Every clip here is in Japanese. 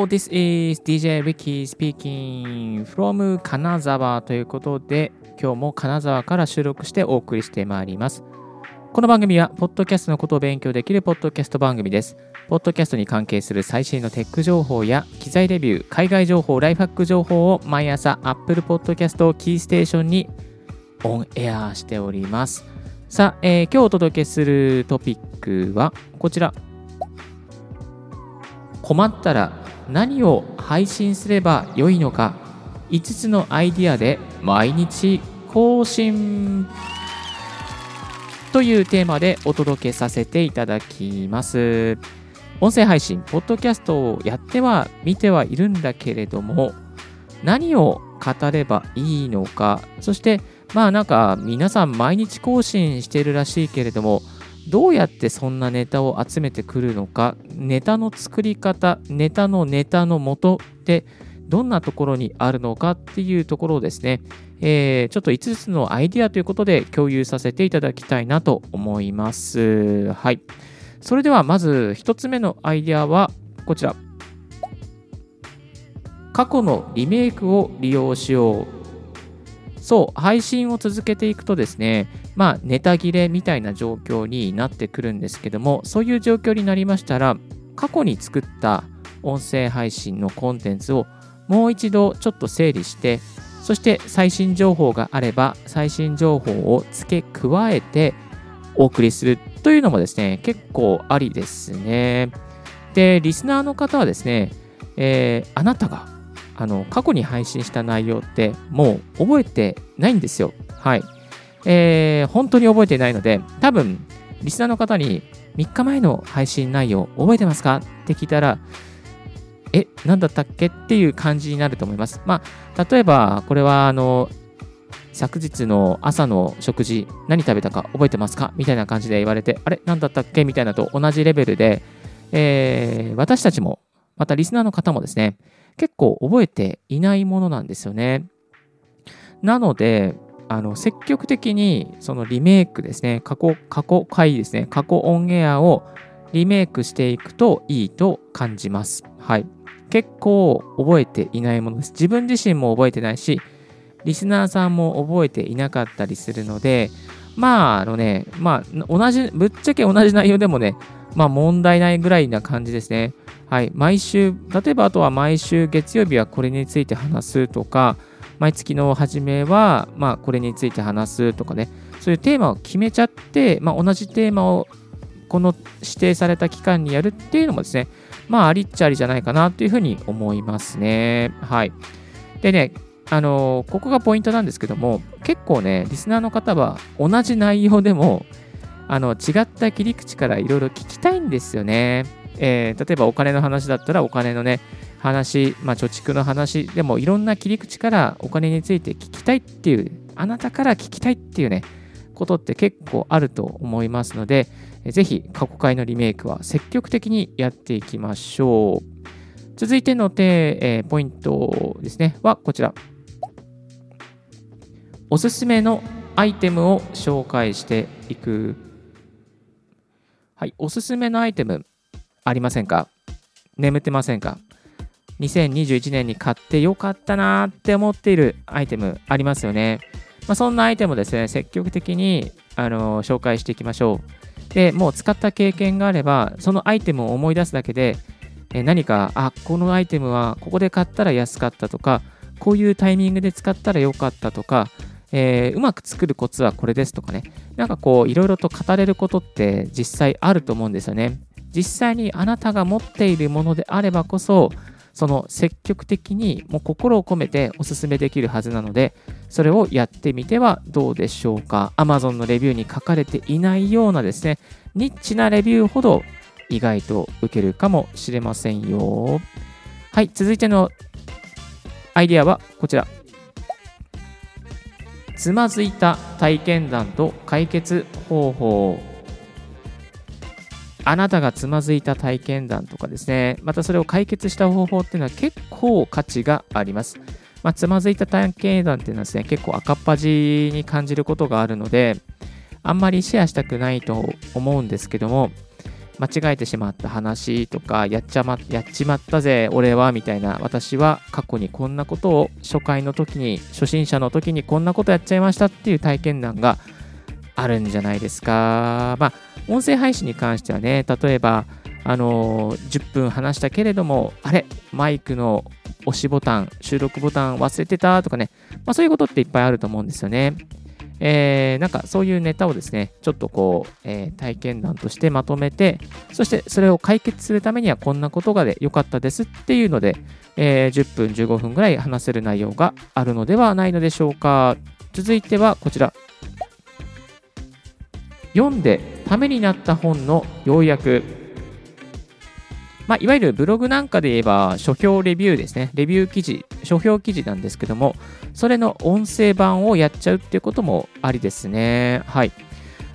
Hello, this is DJ Ricky speaking from 金沢ということで、今日も金沢から収録してお送りしてまいります。この番組は、ポッドキャストのことを勉強できるポッドキャスト番組です。ポッドキャストに関係する最新のテック情報や機材レビュー、海外情報、ライフハック情報を毎朝 Apple Podcast をキーステーションにオンエアしております。さあ、えー、今日お届けするトピックはこちら。困ったら何を配信すればよいのか5つのアイディアで毎日更新というテーマでお届けさせていただきます。音声配信、ポッドキャストをやっては見てはいるんだけれども、何を語ればいいのか、そしてまあなんか皆さん毎日更新してるらしいけれども、どうやってそんなネタを集めてくるのか、ネタの作り方、ネタのネタの元ってどんなところにあるのかっていうところをですね、えー、ちょっと5つのアイデアということで共有させていただきたいなと思います。はい。それではまず1つ目のアイデアはこちら。過去のリメイクを利用しようそう、配信を続けていくとですね、まあ、ネタ切れみたいな状況になってくるんですけども、そういう状況になりましたら、過去に作った音声配信のコンテンツをもう一度ちょっと整理して、そして最新情報があれば、最新情報を付け加えてお送りするというのもですね、結構ありですね。で、リスナーの方はですね、えー、あなたがあの過去に配信した内容ってもう覚えてないんですよ。はい。えー、本当に覚えてないので、多分、リスナーの方に3日前の配信内容覚えてますか？って聞いたら、え、何だったっけ？っていう感じになると思います。まあ、例えば、これは、あの、昨日の朝の食事、何食べたか覚えてますか？みたいな感じで言われて、あれ何だったっけ？みたいなと同じレベルで、えー、私たちも、またリスナーの方もですね、結構覚えていないものなんですよね。なので、あの積極的にそのリメイクですね、過去、過去回ですね、過去オンエアをリメイクしていくといいと感じます。はい。結構覚えていないものです。自分自身も覚えてないし、リスナーさんも覚えていなかったりするので、まあ、あのね、まあ、同じ、ぶっちゃけ同じ内容でもね、まあ問題ないぐらいな感じですね。はい、毎週、例えばあとは毎週月曜日はこれについて話すとか、毎月の初めは、まあ、これについて話すとかね、そういうテーマを決めちゃって、まあ、同じテーマをこの指定された期間にやるっていうのもですね、まあ、ありっちゃありじゃないかなというふうに思いますね。はい。でね、あのー、ここがポイントなんですけども、結構ね、リスナーの方は同じ内容でも、あの違った切り口からいろいろ聞きたいんですよね。えー、例えばお金の話だったらお金のね、話、まあ、貯蓄の話でもいろんな切り口からお金について聞きたいっていう、あなたから聞きたいっていうね、ことって結構あると思いますので、ぜひ過去回のリメイクは積極的にやっていきましょう。続いてのテえー、ポイントですね、はこちら。おすすめのアイテムを紹介していく。はい、おすすめのアイテム。ありませんか？眠ってませんか？2021年に買ってよかったなって思っているアイテムありますよね。まあ、そんなアイテムをですね、積極的にあの紹介していきましょう。で、もう使った経験があれば、そのアイテムを思い出すだけで、え何か、あ、このアイテムはここで買ったら安かったとか、こういうタイミングで使ったらよかったとか、えー、うまく作るコツはこれですとかね、なんかこう、いろいろと語れることって実際あると思うんですよね。実際にあなたが持っているものであればこそ、その積極的にもう心を込めてお勧めできるはずなので、それをやってみてはどうでしょうか。Amazon のレビューに書かれていないようなですね、ニッチなレビューほど意外と受けるかもしれませんよ。はい、続いてのアイディアはこちら。つまずいた体験談と解決方法。あなたがつまずいた体験談とかですね、またそれを解決した方法っていうのは結構価値があります。まあ、つまずいた体験談っていうのはですね、結構赤っ端に感じることがあるので、あんまりシェアしたくないと思うんですけども、間違えてしまった話とか、やっちゃま、やっちまったぜ、俺は、みたいな、私は過去にこんなことを初回の時に、初心者の時にこんなことやっちゃいましたっていう体験談があるんじゃないですか。まあ、音声配信に関してはね、例えば、あのー、10分話したけれども、あれ、マイクの押しボタン、収録ボタン忘れてたとかね、まあ、そういうことっていっぱいあると思うんですよね。えー、なんかそういうネタをですね、ちょっとこう、えー、体験談としてまとめて、そしてそれを解決するためにはこんなことがで良かったですっていうので、えー、10分、15分ぐらい話せる内容があるのではないのでしょうか。続いてはこちら。読んでためになった本の要約。まあ、いわゆるブログなんかで言えば書評レビューですね。レビュー記事、書評記事なんですけども、それの音声版をやっちゃうっていうこともありですね。はい。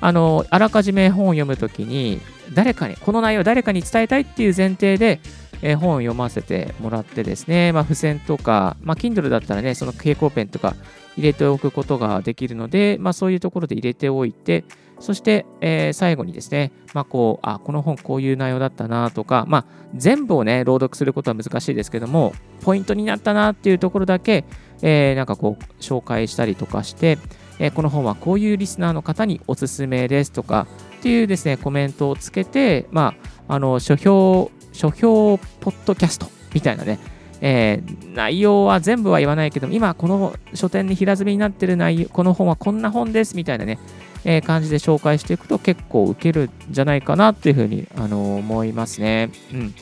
あの、あらかじめ本を読むときに、誰かに、この内容を誰かに伝えたいっていう前提で、え、本を読ませてもらってですね、まあ、付箋とか、まあ、Kindle だったらね、その蛍光ペンとか入れておくことができるので、まあ、そういうところで入れておいて、そして、えー、最後にですね、まあ、こう、あ、この本こういう内容だったなとか、まあ、全部をね、朗読することは難しいですけども、ポイントになったなっていうところだけ、えー、なんかこう、紹介したりとかして、え、この本はこういうリスナーの方におすすめですとかっていうですね、コメントをつけて、まあ、あの、書評、書評ポッドキャストみたいなね、えー、内容は全部は言わないけど、今この書店に平積みになってる内容、この本はこんな本ですみたいなね、えー、感じで紹介していくと結構受けるんじゃないかなというふうに、あの、思いますね。うん。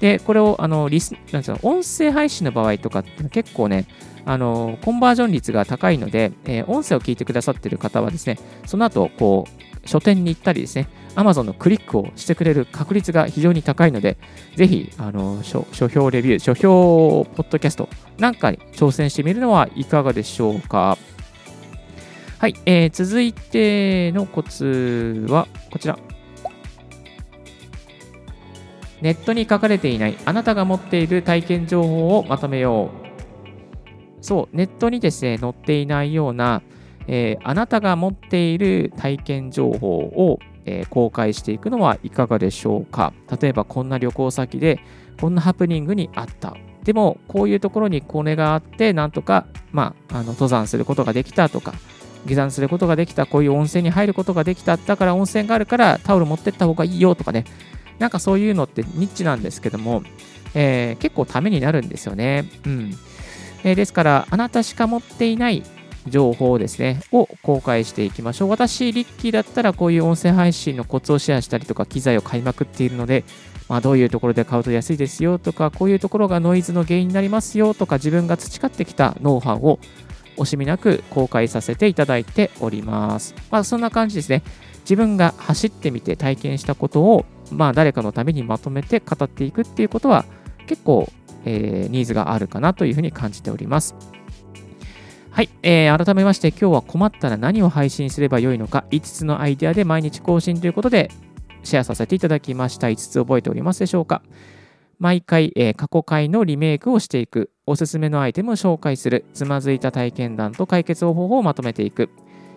で、これを、あの、リス、なんですか、音声配信の場合とかって結構ね、あの、コンバージョン率が高いので、えー、音声を聞いてくださっている方はですね、その後、こう、書店に行ったりですね、Amazon のクリックをしてくれる確率が非常に高いので、ぜひ、あの、書書評レビュー、書評ポッドキャストなんかに挑戦してみるのはいかがでしょうか。はい、えー、続いてのコツはこちら。ネットに書かれていないあなたが持っている体験情報をまとめよう。そう、ネットにですね、載っていないような、えー、あなたが持っている体験情報を、えー、公開していくのはいかがでしょうか。例えば、こんな旅行先で、こんなハプニングにあった。でも、こういうところにコネがあって、なんとか、まあ、あの登山することができたとか、下山することができた、こういう温泉に入ることができた、だから温泉があるからタオル持ってった方がいいよとかね、なんかそういうのってニッチなんですけども、えー、結構ためになるんですよね。うんえー、ですから、あなたしか持っていない情報ですね、を公開していきましょう。私、リッキーだったらこういう音声配信のコツをシェアしたりとか、機材を買いまくっているので、まあ、どういうところで買うと安いですよとか、こういうところがノイズの原因になりますよとか、自分が培ってきたノウハウを惜しみなく公開させていただいております。まあ、そんな感じですね。自分が走ってみて体験したことを、まあ、誰かのためにまとめて語っていくっていうことは結構、えー、ニーズがあるかなというふうに感じております。はい、えー、改めまして今日は困ったら何を配信すればよいのか5つのアイデアで毎日更新ということでシェアさせていただきました5つ覚えておりますでしょうか毎回、えー、過去回のリメイクをしていくおすすめのアイテムを紹介する、つまずいた体験談と解決方法をまとめていく、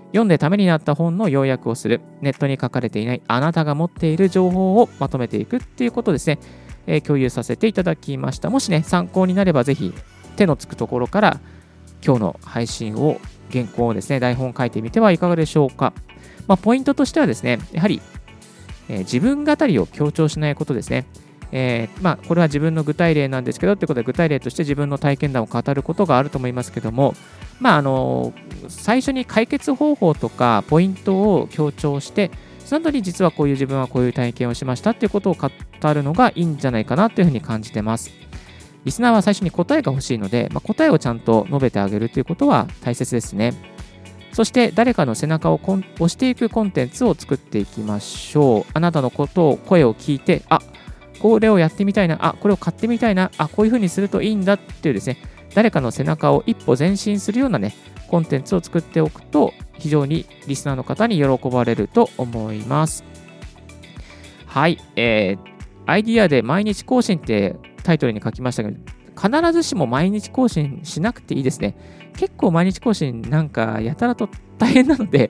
読んでためになった本の要約をする、ネットに書かれていないあなたが持っている情報をまとめていくっていうことですね、えー、共有させていただきました。もしね、参考になればぜひ手のつくところから今日の配信を、原稿をですね、台本書いてみてはいかがでしょうか。まあ、ポイントとしてはですね、やはり、えー、自分語りを強調しないことですね。えー、まあ、これは自分の具体例なんですけどということで具体例として自分の体験談を語ることがあると思いますけども、まあ、あの最初に解決方法とかポイントを強調してその後に実はこういう自分はこういう体験をしましたっていうことを語るのがいいんじゃないかなというふうに感じてます。リスナーは最初に答えが欲しいので、まあ、答えをちゃんと述べてあげるということは大切ですね。そして誰かの背中を押していくコンテンツを作っていきましょう。あなたのことを、声を聞いて、あこれをやってみたいな、あ、これを買ってみたいな、あ、こういうふうにするといいんだっていうですね、誰かの背中を一歩前進するようなね、コンテンツを作っておくと、非常にリスナーの方に喜ばれると思います。はい、えー、アイディアで毎日更新ってタイトルに書きましたけど、必ずしも毎日更新しなくていいですね。結構毎日更新なんかやたらと大変なので、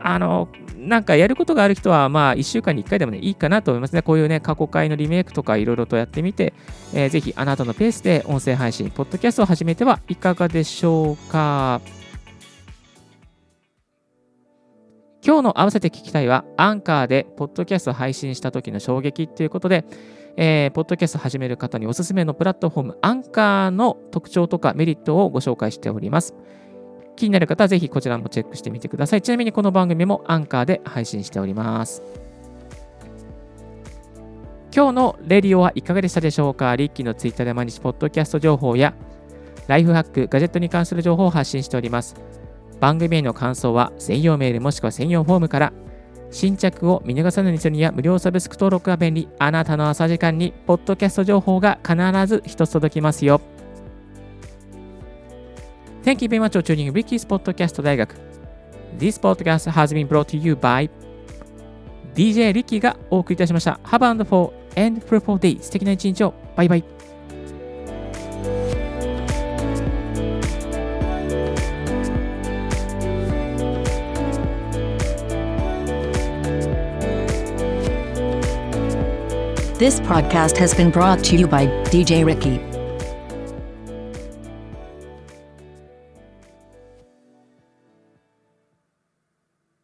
あの、なんかやることがある人は、まあ、1週間に1回でもね、いいかなと思いますね。こういうね、過去回のリメイクとかいろいろとやってみて、えー、ぜひあなたのペースで音声配信、ポッドキャストを始めてはいかがでしょうか。今日の合わせて聞きたいは、アンカーでポッドキャスト配信した時の衝撃ということで、えー、ポッドキャスト始める方におすすめのプラットフォーム、アンカーの特徴とかメリットをご紹介しております。気になる方はぜひこちらもチェックしてみてください。ちなみにこの番組もアンカーで配信しております。今日のレディオはいかがでしたでしょうか？リッキーのツイッターで毎日ポッドキャスト情報やライフハック、ガジェットに関する情報を発信しております。番組への感想は専用メールもしくは専用フォームから新着を見逃さないようにや無料サブスク登録が便利。あなたの朝時間にポッドキャスト情報が必ず一つ届きますよ。Thank you very much for tuning Ricky's Podcast 大学。This podcast has been brought to you by DJ Ricky がお送りいたしました。Have a wonderful and fruitful day. 素敵な一日を。バイバイ。This podcast has been brought to you by DJ Ricky.